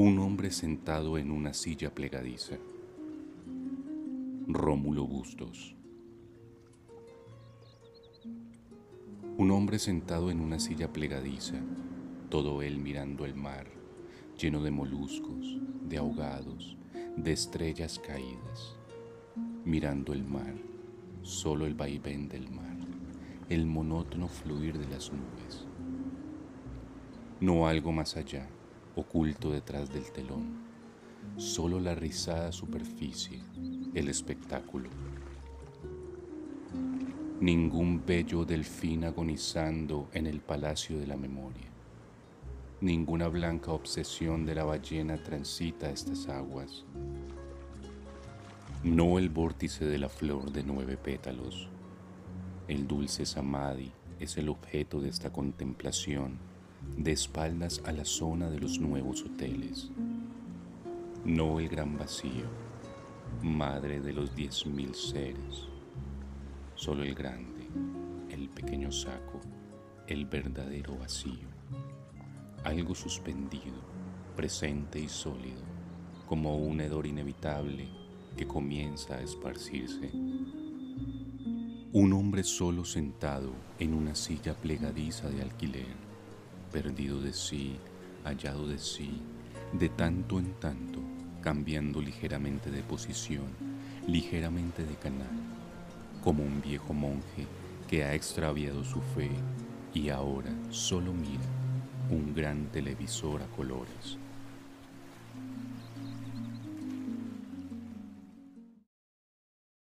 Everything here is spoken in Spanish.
Un hombre sentado en una silla plegadiza. Rómulo Bustos. Un hombre sentado en una silla plegadiza, todo él mirando el mar, lleno de moluscos, de ahogados, de estrellas caídas. Mirando el mar, solo el vaivén del mar, el monótono fluir de las nubes. No algo más allá oculto detrás del telón, solo la rizada superficie, el espectáculo. Ningún bello delfín agonizando en el palacio de la memoria. Ninguna blanca obsesión de la ballena transita estas aguas. No el vórtice de la flor de nueve pétalos. El dulce samadhi es el objeto de esta contemplación de espaldas a la zona de los nuevos hoteles. No el gran vacío, madre de los diez mil seres, solo el grande, el pequeño saco, el verdadero vacío, algo suspendido, presente y sólido, como un hedor inevitable que comienza a esparcirse. Un hombre solo sentado en una silla plegadiza de alquiler perdido de sí, hallado de sí, de tanto en tanto, cambiando ligeramente de posición, ligeramente de canal, como un viejo monje que ha extraviado su fe y ahora solo mira un gran televisor a colores